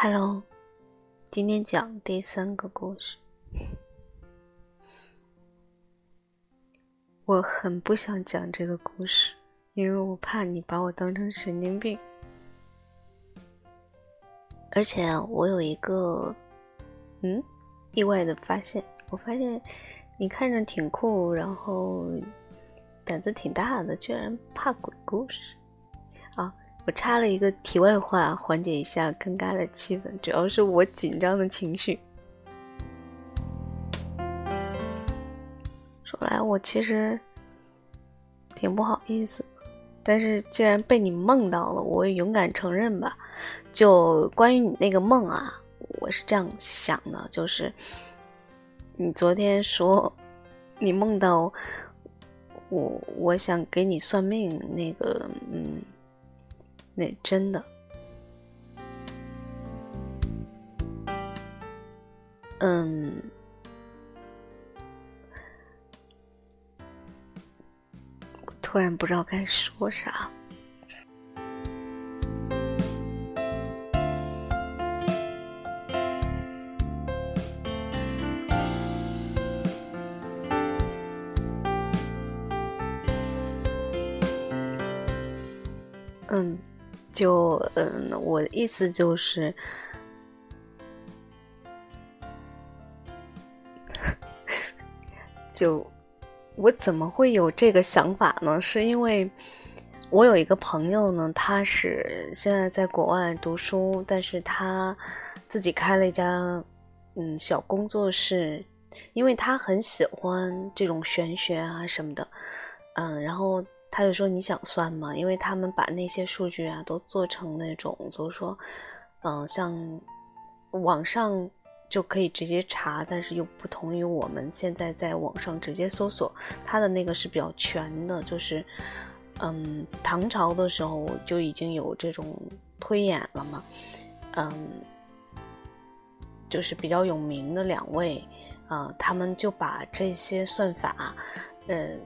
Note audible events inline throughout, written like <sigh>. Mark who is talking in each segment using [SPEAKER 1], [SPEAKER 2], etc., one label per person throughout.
[SPEAKER 1] Hello，今天讲第三个故事。我很不想讲这个故事，因为我怕你把我当成神经病。而且我有一个嗯意外的发现，我发现你看着挺酷，然后胆子挺大的，居然怕鬼故事啊！我插了一个题外话，缓解一下尴尬的气氛，主要是我紧张的情绪。说来，我其实挺不好意思，但是既然被你梦到了，我也勇敢承认吧。就关于你那个梦啊，我是这样想的，就是你昨天说你梦到我，我想给你算命，那个，那真的，嗯，我突然不知道该说啥。就嗯，我的意思就是，就我怎么会有这个想法呢？是因为我有一个朋友呢，他是现在在国外读书，但是他自己开了一家嗯小工作室，因为他很喜欢这种玄学啊什么的，嗯，然后。他就说：“你想算吗？因为他们把那些数据啊都做成那种，就是说，嗯，像网上就可以直接查，但是又不同于我们现在在网上直接搜索。他的那个是比较全的，就是，嗯，唐朝的时候就已经有这种推演了嘛，嗯，就是比较有名的两位，啊，他们就把这些算法，呃。”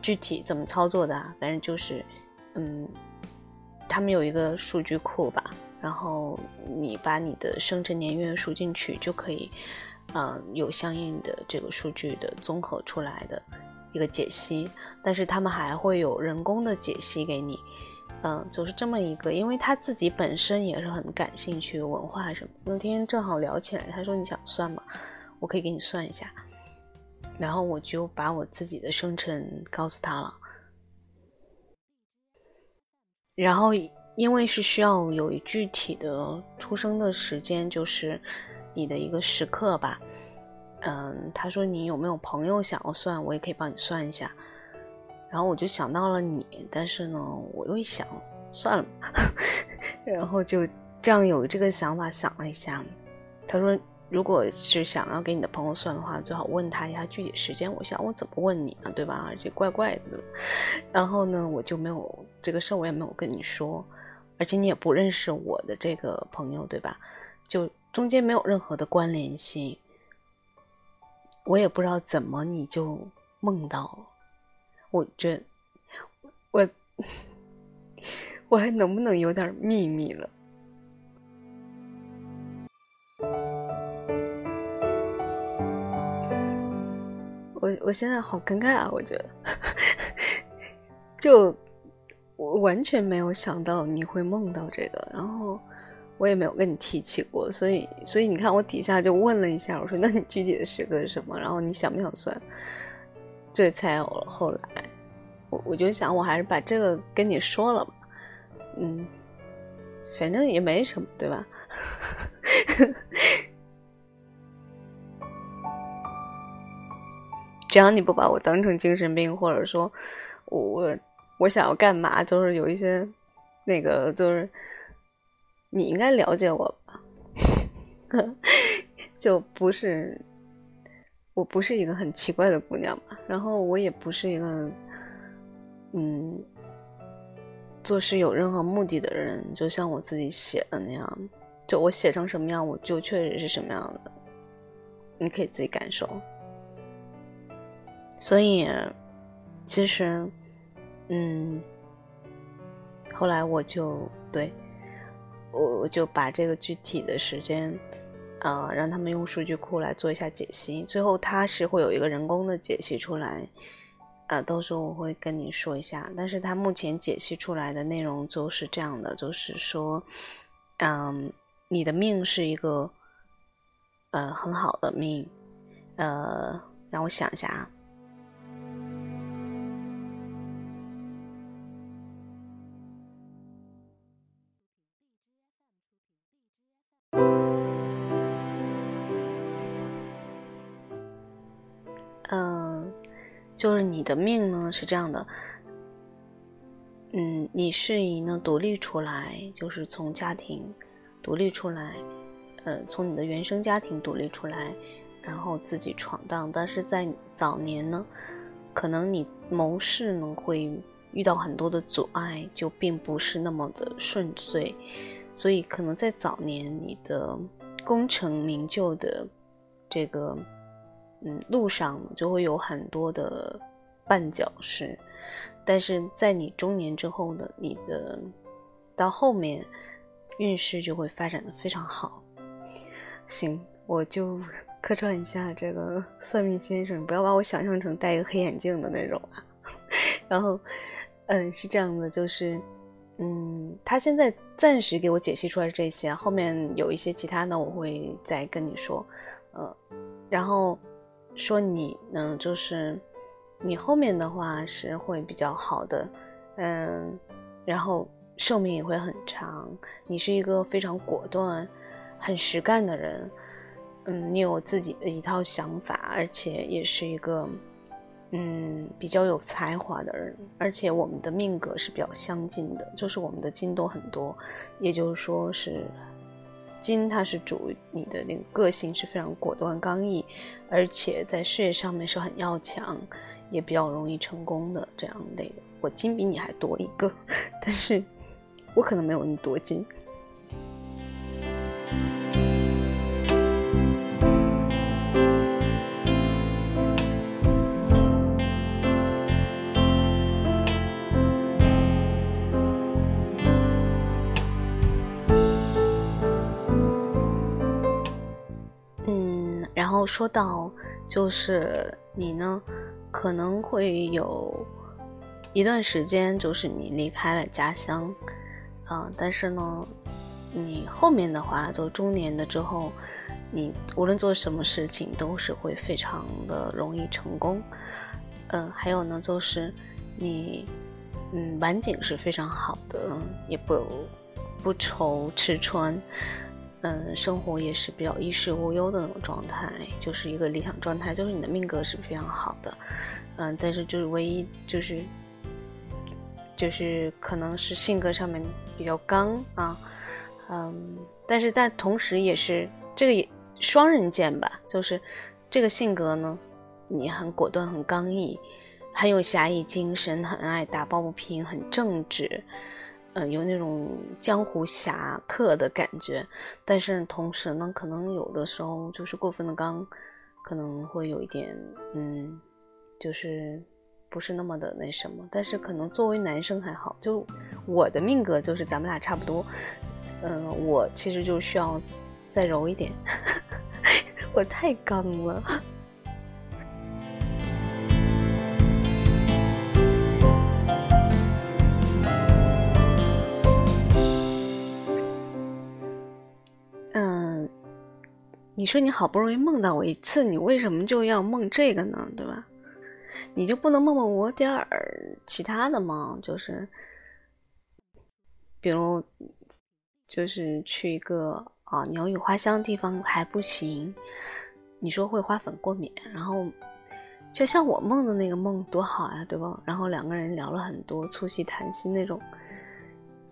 [SPEAKER 1] 具体怎么操作的？反正就是，嗯，他们有一个数据库吧，然后你把你的生辰年月输进去，就可以，嗯，有相应的这个数据的综合出来的一个解析。但是他们还会有人工的解析给你，嗯，就是这么一个。因为他自己本身也是很感兴趣文化什么。那天正好聊起来，他说你想算吗？我可以给你算一下。然后我就把我自己的生辰告诉他了，然后因为是需要有具体的出生的时间，就是你的一个时刻吧。嗯，他说你有没有朋友想要算，我也可以帮你算一下。然后我就想到了你，但是呢，我又一想，算了，<laughs> 然后就这样有这个想法想了一下。他说。如果是想要给你的朋友算的话，最好问他一下具体时间。我想我怎么问你呢，对吧？而且怪怪的。然后呢，我就没有这个事儿，我也没有跟你说，而且你也不认识我的这个朋友，对吧？就中间没有任何的关联性，我也不知道怎么你就梦到了。我这，我 <laughs> 我还能不能有点秘密了？我我现在好尴尬啊！我觉得，就我完全没有想到你会梦到这个，然后我也没有跟你提起过，所以所以你看我底下就问了一下，我说那你具体的时刻是什么？然后你想不想算？这才有了后来，我我就想我还是把这个跟你说了吧，嗯，反正也没什么，对吧？只要你不把我当成精神病，或者说，我我我想要干嘛，就是有一些那个，就是你应该了解我吧，<laughs> 就不是，我不是一个很奇怪的姑娘吧，然后我也不是一个，嗯，做事有任何目的的人，就像我自己写的那样，就我写成什么样，我就确实是什么样的，你可以自己感受。所以，其实，嗯，后来我就对，我我就把这个具体的时间，呃，让他们用数据库来做一下解析，最后他是会有一个人工的解析出来，呃，到时候我会跟你说一下。但是他目前解析出来的内容就是这样的，就是说，嗯，你的命是一个，呃，很好的命，呃，让我想一下啊。嗯，就是你的命呢是这样的，嗯，你是以呢独立出来，就是从家庭独立出来，呃，从你的原生家庭独立出来，然后自己闯荡。但是在早年呢，可能你谋事呢会遇到很多的阻碍，就并不是那么的顺遂，所以可能在早年你的功成名就的这个。嗯，路上就会有很多的绊脚石，但是在你中年之后呢，你的到后面运势就会发展的非常好。行，我就 <laughs> 客串一下这个 <laughs> 算命先生，不要把我想象成戴一个黑眼镜的那种啊。<laughs> 然后，嗯，是这样的，就是，嗯，他现在暂时给我解析出来这些，后面有一些其他的我会再跟你说，呃，然后。说你呢，就是你后面的话是会比较好的，嗯，然后寿命也会很长。你是一个非常果断、很实干的人，嗯，你有自己的一套想法，而且也是一个嗯比较有才华的人。而且我们的命格是比较相近的，就是我们的金都很多，也就是说是。金，它是主你的那个个性是非常果断刚毅，而且在事业上面是很要强，也比较容易成功的这样类的。我金比你还多一个，<laughs> 但是我可能没有你多金。然后说到，就是你呢，可能会有一段时间，就是你离开了家乡，啊，但是呢，你后面的话，就中年的之后，你无论做什么事情都是会非常的容易成功，嗯，还有呢，就是你，嗯，晚景是非常好的，也不不愁吃穿。嗯，生活也是比较衣食无忧的那种状态，就是一个理想状态，就是你的命格是非常好的。嗯，但是就是唯一就是，就是可能是性格上面比较刚啊，嗯，但是在同时也是这个也双刃剑吧，就是这个性格呢，你很果断、很刚毅，很有侠义精神，很爱打抱不平，很正直。嗯，有那种江湖侠客的感觉，但是同时呢，可能有的时候就是过分的刚，可能会有一点，嗯，就是不是那么的那什么。但是可能作为男生还好，就我的命格就是咱们俩差不多。嗯，我其实就需要再柔一点，<laughs> 我太刚了。你说你好不容易梦到我一次，你为什么就要梦这个呢？对吧？你就不能梦梦我点儿其他的吗？就是，比如，就是去一个啊鸟语花香的地方还不行。你说会花粉过敏，然后就像我梦的那个梦多好呀，对吧？然后两个人聊了很多，促膝谈心那种，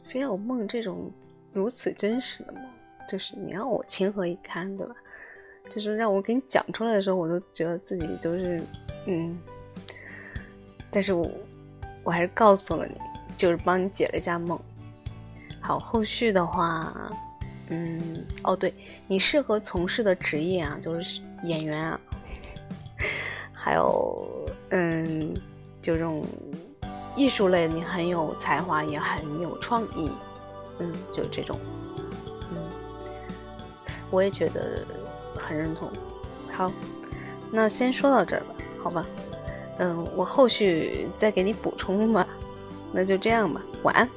[SPEAKER 1] 非要梦这种如此真实的梦，就是你让我情何以堪，对吧？就是让我给你讲出来的时候，我都觉得自己就是，嗯，但是我我还是告诉了你，就是帮你解了一下梦。好，后续的话，嗯，哦，对你适合从事的职业啊，就是演员啊，还有，嗯，就这种艺术类，你很有才华，也很有创意，嗯，就这种。嗯我也觉得很认同。好，那先说到这儿吧，好吧？嗯，我后续再给你补充吧。那就这样吧，晚安。